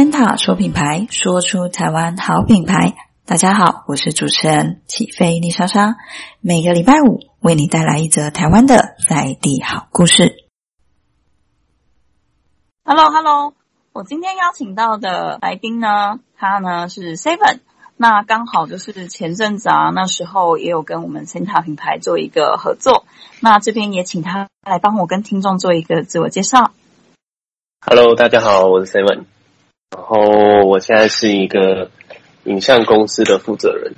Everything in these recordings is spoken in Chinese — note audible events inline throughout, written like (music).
Santa 说品牌，说出台湾好品牌。大家好，我是主持人起飞丽莎莎，每个礼拜五为你带来一则台湾的在地好故事。Hello，Hello，我今天邀请到的来宾呢，他呢是 Seven，那刚好就是前阵子啊，那时候也有跟我们 Santa 品牌做一个合作，那这边也请他来帮我跟听众做一个自我介绍。Hello，大家好，我是 Seven，然后我现在是一个影像公司的负责人。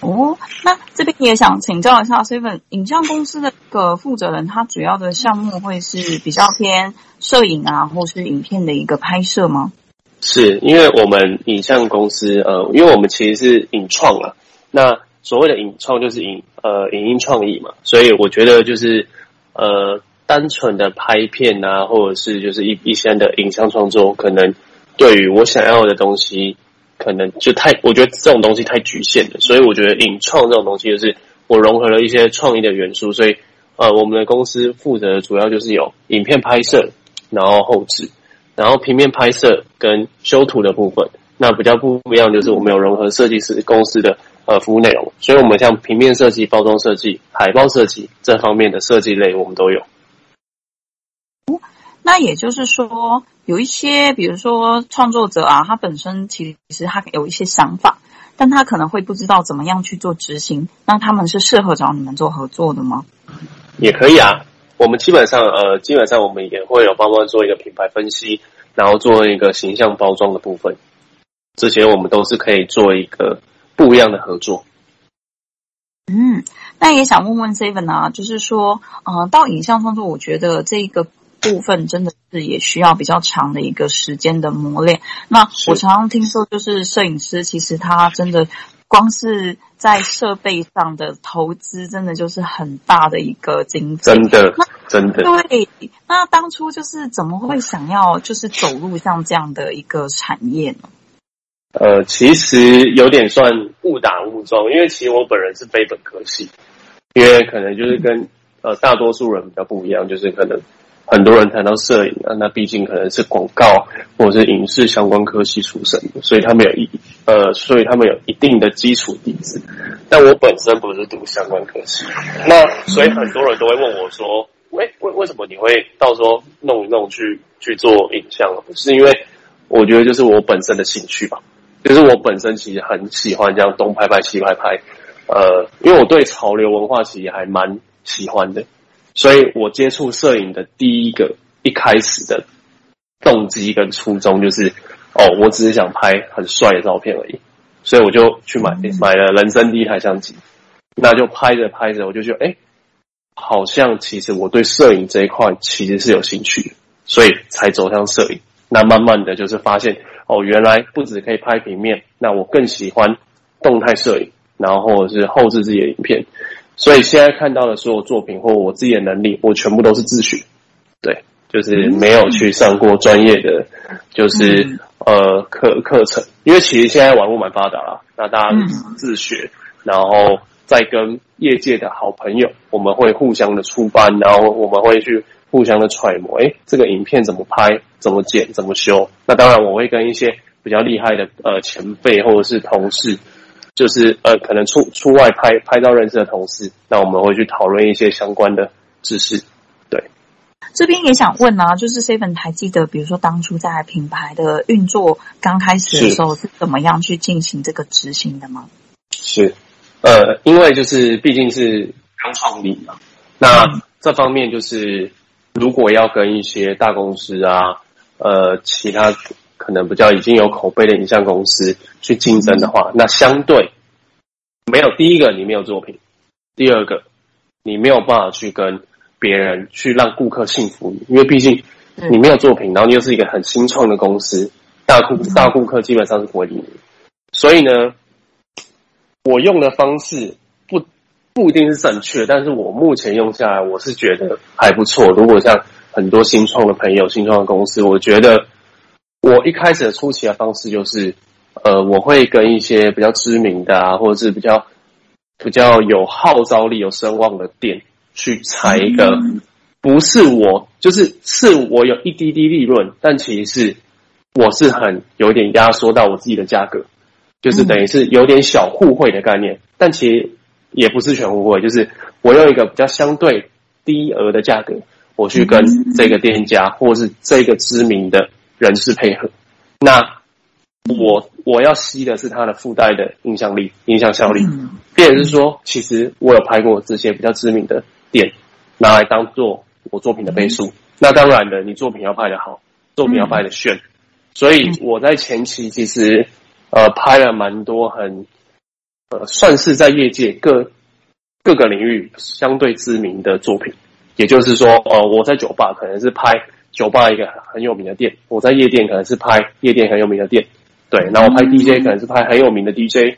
哦，那这边也想请教一下 Seven，影像公司的个负责人，他主要的项目会是比较偏摄影啊，或是影片的一个拍摄吗？是因为我们影像公司，呃，因为我们其实是影创啊，那所谓的影创就是影呃影音创意嘛，所以我觉得就是呃单纯的拍片啊，或者是就是一一些的影像创作，可能对于我想要的东西。可能就太，我觉得这种东西太局限了，所以我觉得影创这种东西就是我融合了一些创意的元素，所以呃，我们的公司负责主要就是有影片拍摄，然后后制，然后平面拍摄跟修图的部分。那比较不一样就是我们有融合设计师公司的呃服务内容，所以我们像平面设计、包装设计、海报设计这方面的设计类，我们都有。那也就是说，有一些，比如说创作者啊，他本身其实他有一些想法，但他可能会不知道怎么样去做执行。那他们是适合找你们做合作的吗？也可以啊，我们基本上呃，基本上我们也会有帮忙做一个品牌分析，然后做一个形象包装的部分，这些我们都是可以做一个不一样的合作。嗯，那也想问问 Seven 啊，就是说，呃，到影像创作，我觉得这个。部分真的是也需要比较长的一个时间的磨练。那我常常听说，就是摄影师其实他真的光是在设备上的投资，真的就是很大的一个经费。真的，真的。对，那当初就是怎么会想要就是走入像这样的一个产业呢？呃，其实有点算误打误撞，因为其实我本人是非本科系，因为可能就是跟呃大多数人比较不一样，就是可能。很多人谈到摄影啊，那毕竟可能是广告或者是影视相关科系出身的，所以他们有一呃，所以他们有一定的基础底子。但我本身不是读相关科系，那所以很多人都会问我说：“为为为什么你会到时候弄一弄去去做影像？”不是因为我觉得就是我本身的兴趣吧，就是我本身其实很喜欢这样东拍拍西拍拍，呃，因为我对潮流文化其实还蛮喜欢的。所以我接触摄影的第一个一开始的动机跟初衷就是，哦，我只是想拍很帅的照片而已，所以我就去买买了人生第一台相机，那就拍着拍着，我就觉得，哎，好像其实我对摄影这一块其实是有兴趣的，所以才走向摄影。那慢慢的就是发现，哦，原来不只可以拍平面，那我更喜欢动态摄影，然后是后置自己的影片。所以现在看到的所有作品或我自己的能力，我全部都是自学，对，就是没有去上过专业的，就是呃课课程。因为其实现在网络蛮发达啦，那大家自学，然后再跟业界的好朋友，我们会互相的出班，然后我们会去互相的揣摩，诶，这个影片怎么拍，怎么剪，怎么修。那当然，我会跟一些比较厉害的呃前辈或者是同事。就是呃，可能出出外拍拍照认识的同事，那我们会去讨论一些相关的知识。对，这边也想问啊，就是 Seven 还记得，比如说当初在品牌的运作刚开始的时候，是怎么样去进行这个执行的吗？是，呃，因为就是毕竟是刚创立嘛，那这方面就是如果要跟一些大公司啊，呃，其他。可能比较已经有口碑的影像公司去竞争的话，那相对没有第一个你没有作品，第二个你没有办法去跟别人去让顾客信服你，因为毕竟你没有作品，然后你又是一个很新创的公司，大顾大顾客基本上是不会理你。所以呢，我用的方式不不一定是正确，但是我目前用下来，我是觉得还不错。如果像很多新创的朋友、新创的公司，我觉得。我一开始的初期的方式就是，呃，我会跟一些比较知名的啊，或者是比较比较有号召力、有声望的店去踩一个，不是我，就是是我有一滴滴利润，但其实是我是很有点压缩到我自己的价格，就是等于是有点小互惠的概念，但其实也不是全互惠，就是我用一个比较相对低额的价格，我去跟这个店家或是这个知名的人士配合，那我我要吸的是他的附带的影响力、影响效力，变成是说，其实我有拍过这些比较知名的店，拿来当做我作品的倍数。那当然的，你作品要拍得好，作品要拍得炫。所以我在前期其实呃拍了蛮多很呃算是在业界各各个领域相对知名的作品，也就是说呃我在酒吧可能是拍酒吧一个很有名的店，我在夜店可能是拍夜店很有名的店，对，然后拍 DJ 可能是拍很有名的 DJ，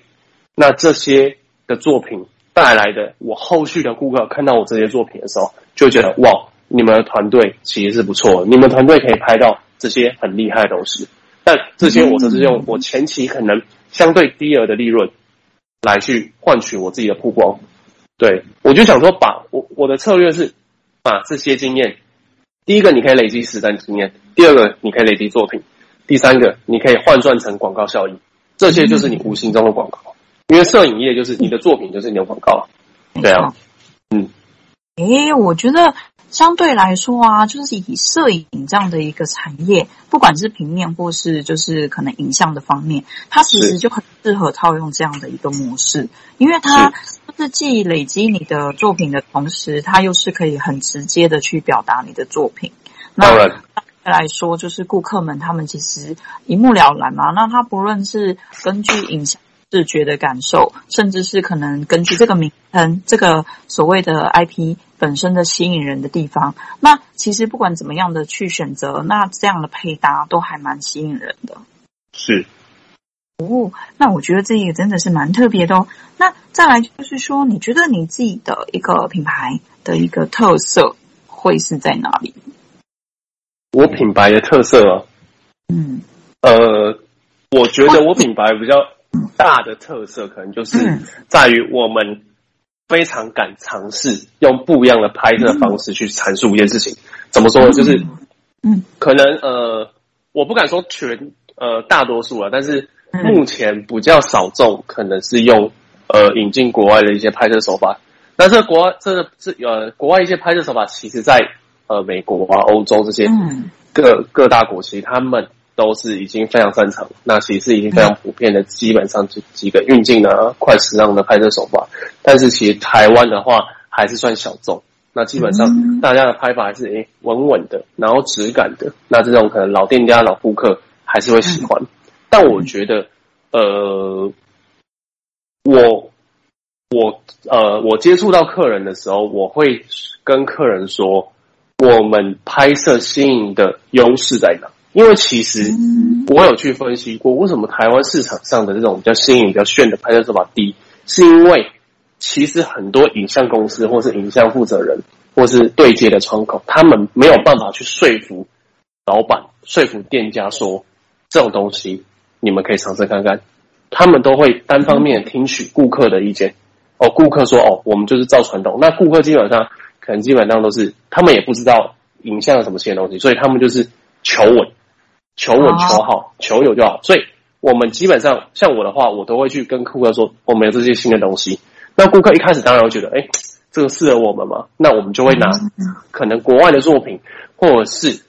那这些的作品带来的我后续的顾客看到我这些作品的时候，就觉得哇，你们的团队其实是不错的，你们团队可以拍到。这些很厉害的东西，但这些我只是用我前期可能相对低额的利润来去换取我自己的曝光。对，我就想说，把我我的策略是把这些经验，第一个你可以累积实战经验，第二个你可以累积作品，第三个你可以换算成广告效益，这些就是你无形中的广告。因为摄影业就是你的作品就是你的广告，对啊，嗯，诶，我觉得。相对来说啊，就是以摄影这样的一个产业，不管是平面或是就是可能影像的方面，它其实就很适合套用这样的一个模式，因为它就是既累积你的作品的同时，它又是可以很直接的去表达你的作品。那来说，就是顾客们他们其实一目了然嘛。那他不论是根据影像。视觉的感受，甚至是可能根据这个名称、这个所谓的 IP 本身的吸引人的地方，那其实不管怎么样的去选择，那这样的配搭都还蛮吸引人的。是，哦，那我觉得这个真的是蛮特别的哦。那再来就是说，你觉得你自己的一个品牌的一个特色会是在哪里？我品牌的特色啊，嗯，呃，我觉得我品牌比较。大的特色可能就是在于我们非常敢尝试用不一样的拍摄方式去阐述一件事情。怎么说呢？就是，嗯，可能呃，我不敢说全呃大多数啊，但是目前比较少众可能是用呃引进国外的一些拍摄手法。但是国外这个是呃国外一些拍摄手法，其实在呃美国啊、欧洲这些各各大国，其实他们。都是已经非常擅长，那其实已经非常普遍的，基本上几几个运镜的快时尚的拍摄手法。但是其实台湾的话还是算小众，那基本上大家的拍法还是诶稳稳的，然后质感的。那这种可能老店家老顾客还是会喜欢。但我觉得，呃，我我呃我接触到客人的时候，我会跟客人说，我们拍摄新颖的优势在哪？因为其实我有去分析过，为什么台湾市场上的这种比较新颖、比较炫的拍摄手法低，是因为其实很多影像公司或是影像负责人或是对接的窗口，他们没有办法去说服老板、说服店家说这种东西你们可以尝试看看，他们都会单方面听取顾客的意见。哦，顾客说哦，我们就是照传统。那顾客基本上可能基本上都是他们也不知道影像有什么新的东西，所以他们就是求稳。求稳求好，求有就好。所以，我们基本上像我的话，我都会去跟顾客说，我们有这些新的东西。那顾客一开始当然会觉得，哎，这个适合我们吗？那我们就会拿可能国外的作品，或者是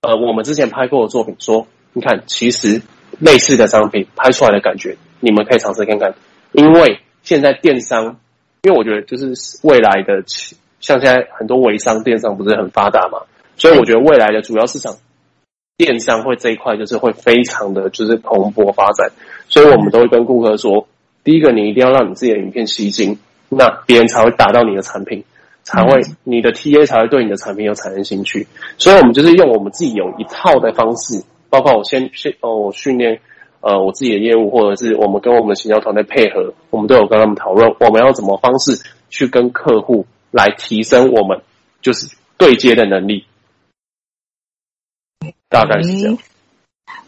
呃我们之前拍过的作品，说，你看，其实类似的商品拍出来的感觉，你们可以尝试看看。因为现在电商，因为我觉得就是未来的，像现在很多微商电商不是很发达嘛，所以我觉得未来的主要市场。电商会这一块就是会非常的就是蓬勃发展，所以我们都会跟顾客说，第一个你一定要让你自己的影片吸睛，那别人才会打到你的产品，才会你的 TA 才会对你的产品有产生兴趣。所以我们就是用我们自己有一套的方式，包括我先训哦，我训练呃我自己的业务，或者是我们跟我们的行销团队配合，我们都有跟他们讨论，我们要怎么方式去跟客户来提升我们就是对接的能力。大概是这样。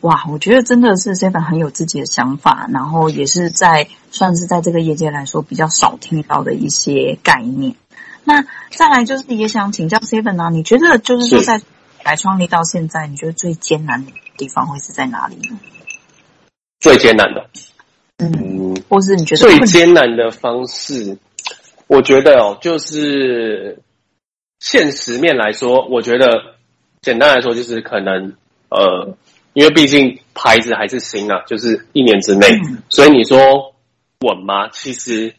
哇，我觉得真的是 Seven 很有自己的想法，然后也是在算是在这个业界来说比较少听到的一些概念。那再来就是也想请教 Seven 啊，你觉得就是说在来创立到现在，你觉得最艰难的地方会是在哪里呢？最艰难的，嗯，或是你觉得最艰难的方式，我觉得哦，就是现实面来说，我觉得简单来说就是可能呃，因为毕竟牌子还是新啊，就是一年之内，嗯、所以你说稳吗？其实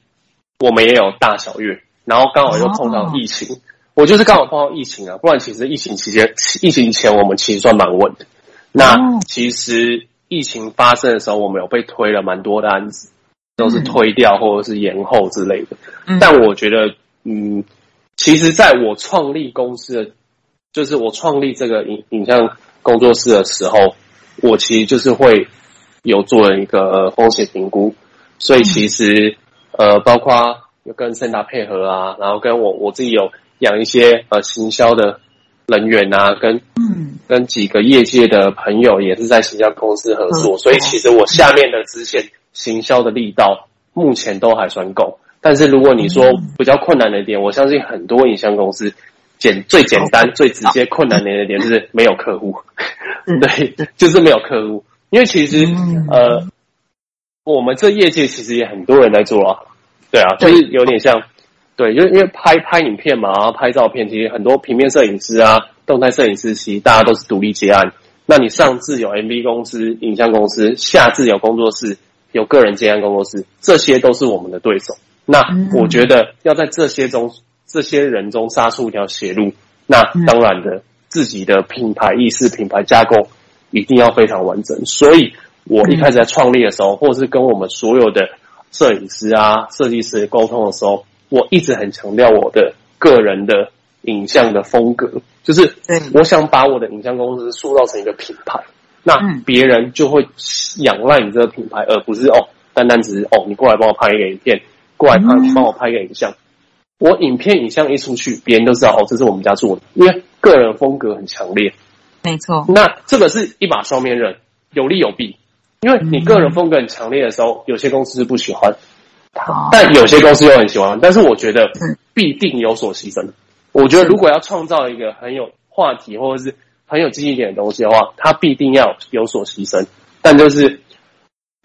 我们也有大小月，然后刚好又碰到疫情。哦我就是刚好碰到疫情啊，不然其实疫情期间、疫情前我们其实算蛮稳的。那其实疫情发生的时候，我们有被推了蛮多的案子，都是推掉或者是延后之类的。但我觉得，嗯，其实在我创立公司的，就是我创立这个影影像工作室的时候，我其实就是会有做了一个风险评估，所以其实呃，包括有跟盛大配合啊，然后跟我我自己有。养一些呃行销的人员啊，跟嗯跟几个业界的朋友也是在行销公司合作，嗯、所以其实我下面的支线行销的力道目前都还算够。但是如果你说比较困难的一点，我相信很多影像公司简最简单最直接困难的一点就是没有客户，(laughs) 对，就是没有客户。因为其实呃我们这业界其实也很多人在做啊，对啊，就是有点像。对，就因为拍拍影片嘛，然后拍照片，其实很多平面摄影师啊、动态摄影师，其实大家都是独立接案。那你上至有 MV 公司、影像公司，下至有工作室、有个人接案工作室，这些都是我们的对手。那我觉得要在这些中、这些人中杀出一条血路，那当然的，自己的品牌意识、品牌架构一定要非常完整。所以我一开始在创立的时候，或者是跟我们所有的摄影师啊、设计师沟通的时候。我一直很强调我的个人的影像的风格，就是我想把我的影像公司塑造成一个品牌，那别人就会仰赖你这个品牌，而不是哦，单单只是哦，你过来帮我拍一个影片，过来帮帮我拍一个影像。我影片影像一出去，别人都知道哦，这是我们家做的，因为个人风格很强烈。没错，那这个是一把双面刃，有利有弊，因为你个人风格很强烈的时候，有些公司是不喜欢。但有些公司又很喜欢，但是我觉得必定有所牺牲。我觉得如果要创造一个很有话题或者是很有记忆点的东西的话，它必定要有所牺牲。但就是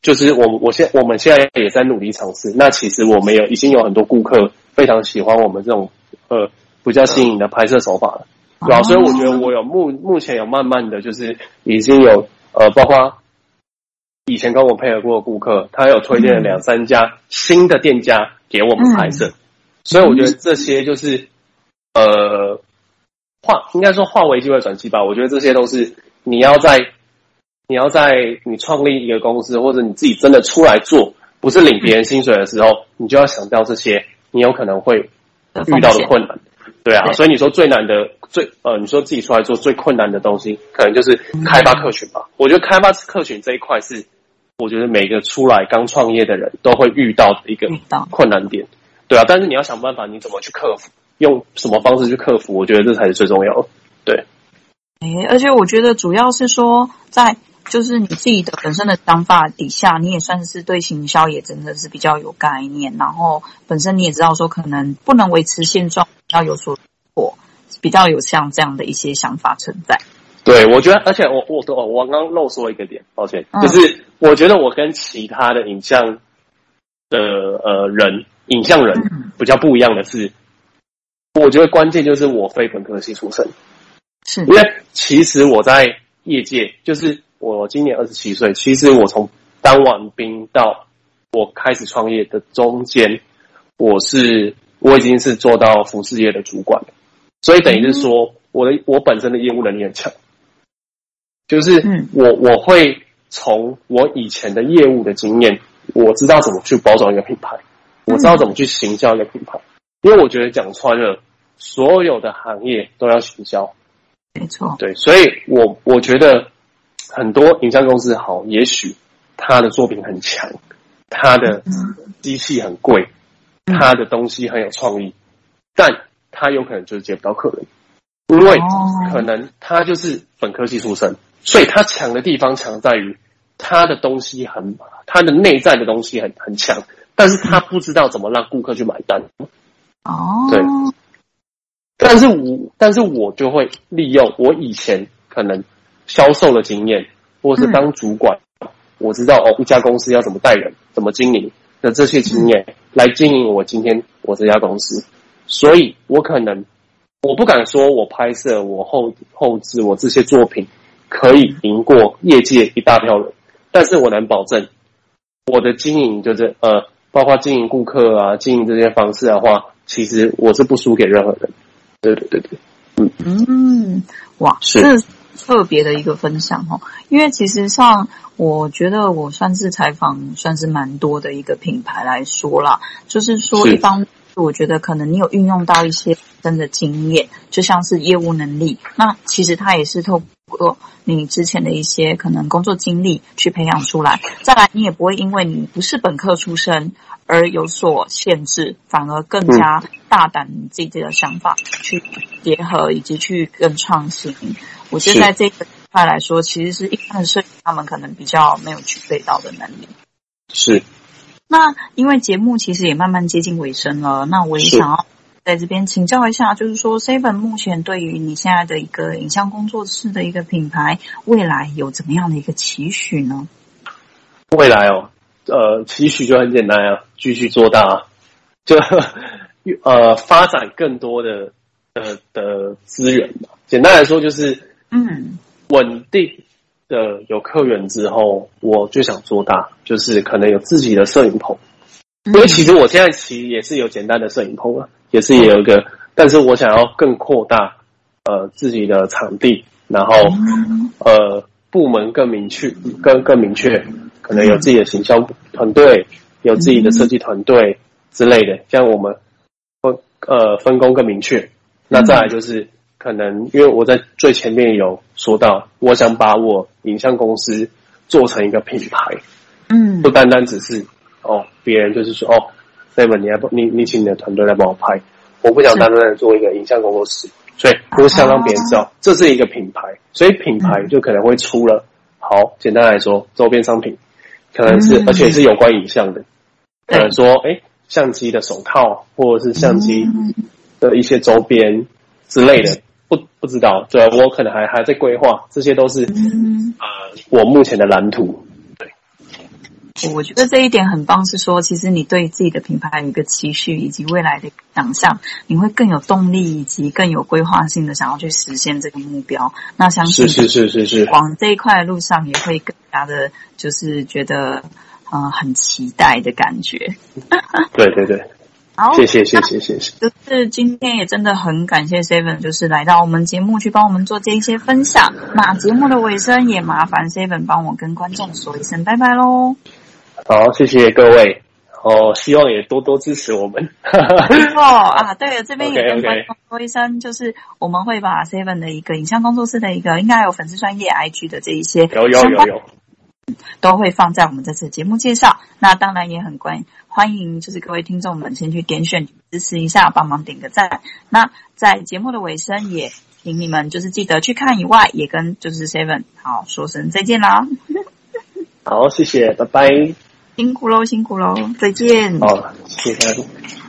就是我我现我们现在也在努力尝试。那其实我们有已经有很多顾客非常喜欢我们这种呃比较新颖的拍摄手法了，对啊？所以我觉得我有目目前有慢慢的就是已经有呃包括。以前跟我配合过的顾客，他有推荐了两三家新的店家给我们拍摄，嗯、所以我觉得这些就是呃化应该说化危机为转机吧。我觉得这些都是你要在你要在你创立一个公司或者你自己真的出来做，不是领别人薪水的时候，嗯、你就要想到这些你有可能会遇到的困难。对啊，对所以你说最难的最呃，你说自己出来做最困难的东西，可能就是开发客群吧。嗯、我觉得开发客群这一块是。我觉得每个出来刚创业的人都会遇到的一个困难点，对啊，但是你要想办法，你怎么去克服？用什么方式去克服？我觉得这才是最重要的。对，哎，而且我觉得主要是说，在就是你自己的本身的想法底下，你也算是对行销也真的是比较有概念，然后本身你也知道说，可能不能维持现状，要有所破，比较有像这样的一些想法存在。对，我觉得，而且我我我我刚刚漏说一个点，抱歉，嗯、就是我觉得我跟其他的影像的呃人，影像人比较不一样的是，我觉得关键就是我非本科系出身，是，因为其实我在业界，就是我今年二十七岁，其实我从当完兵到我开始创业的中间，我是我已经是做到服饰业的主管，所以等于是说，我的我本身的业务能力很强。就是我我会从我以前的业务的经验，我知道怎么去包装一个品牌，我知道怎么去行销一个品牌，因为我觉得讲穿了，所有的行业都要行销，没错，对，所以我我觉得很多影像公司好，也许他的作品很强，他的机器很贵，他的东西很有创意，但他有可能就是接不到客人，因为可能他就是本科系出身。所以他强的地方强在于他的东西很，他的内在的东西很很强，但是他不知道怎么让顾客去买单。哦，对。但是我但是我就会利用我以前可能销售的经验，或者是当主管，嗯、我知道哦，一家公司要怎么带人、怎么经营的这些经验，来经营我今天我这家公司。所以，我可能我不敢说我拍摄、我后后置、我这些作品可以赢过业界一大票人，但是我能保证，我的经营就是呃，包括经营顾客啊、经营这些方式的话，其实我是不输给任何人。对对对对，嗯嗯，哇，是。特别的一个分享哦，因为其实像我觉得我算是采访算是蛮多的一个品牌来说啦，就是说一方面我觉得可能你有运用到一些真的经验，就像是业务能力，那其实它也是透过你之前的一些可能工作经历去培养出来。再来，你也不会因为你不是本科出身而有所限制，反而更加大胆你自己的想法去结合以及去更创新。我觉得在这个块来说，其实是一般的摄影，他们可能比较没有具备到的能力。是。那因为节目其实也慢慢接近尾声了，那我也想要在这边请教一下，就是说，Seven 目前对于你现在的一个影像工作室的一个品牌，未来有怎么样的一个期许呢？未来哦，呃，期许就很简单啊，继续做大，就呃发展更多的呃的资源嘛。简单来说就是。嗯，稳定的有客源之后，我就想做大，就是可能有自己的摄影棚。因为其实我现在其实也是有简单的摄影棚啊，也是也有一个，但是我想要更扩大呃自己的场地，然后呃部门更明确，更更明确，可能有自己的行销团队，有自己的设计团队之类的，这样我们分呃分工更明确。那再来就是。可能因为我在最前面有说到，我想把我影像公司做成一个品牌，嗯，不单单只是哦，别人就是说哦，Seven，你来不你你请你的团队来帮我拍，我不想单单的做一个影像工作室，所以我想让别人知道这是一个品牌，所以品牌就可能会出了，好，简单来说，周边商品。可能是而且是有关影像的，可能说哎，相机的手套或者是相机的一些周边之类的。不不知道，对，我可能还还在规划，这些都是嗯呃我目前的蓝图。对，我觉得这一点很棒，是说其实你对自己的品牌有一个期许，以及未来的想象，你会更有动力，以及更有规划性的想要去实现这个目标。那相信是是是是是往这一块的路上也会更加的，就是觉得嗯、呃、很期待的感觉。对对对。好，谢谢谢谢谢谢。就是今天也真的很感谢 Seven，就是来到我们节目去帮我们做这一些分享。那节目的尾声也麻烦 Seven 帮我跟观众说一声拜拜喽。好，谢谢各位。哦，希望也多多支持我们。哦 (laughs) 啊，对了，这边也跟观众说一声，okay, okay. 就是我们会把 Seven 的一个影像工作室的一个应该有粉丝专业 IG 的这一些有有有有。都会放在我们这次节目介绍。那当然也很关欢迎，就是各位听众们先去点选支持一下，帮忙点个赞。那在节目的尾声，也请你们就是记得去看以外，也跟就是 Seven 好说声再见啦。好，谢谢，拜拜。辛苦喽，辛苦喽，再见。好，谢谢。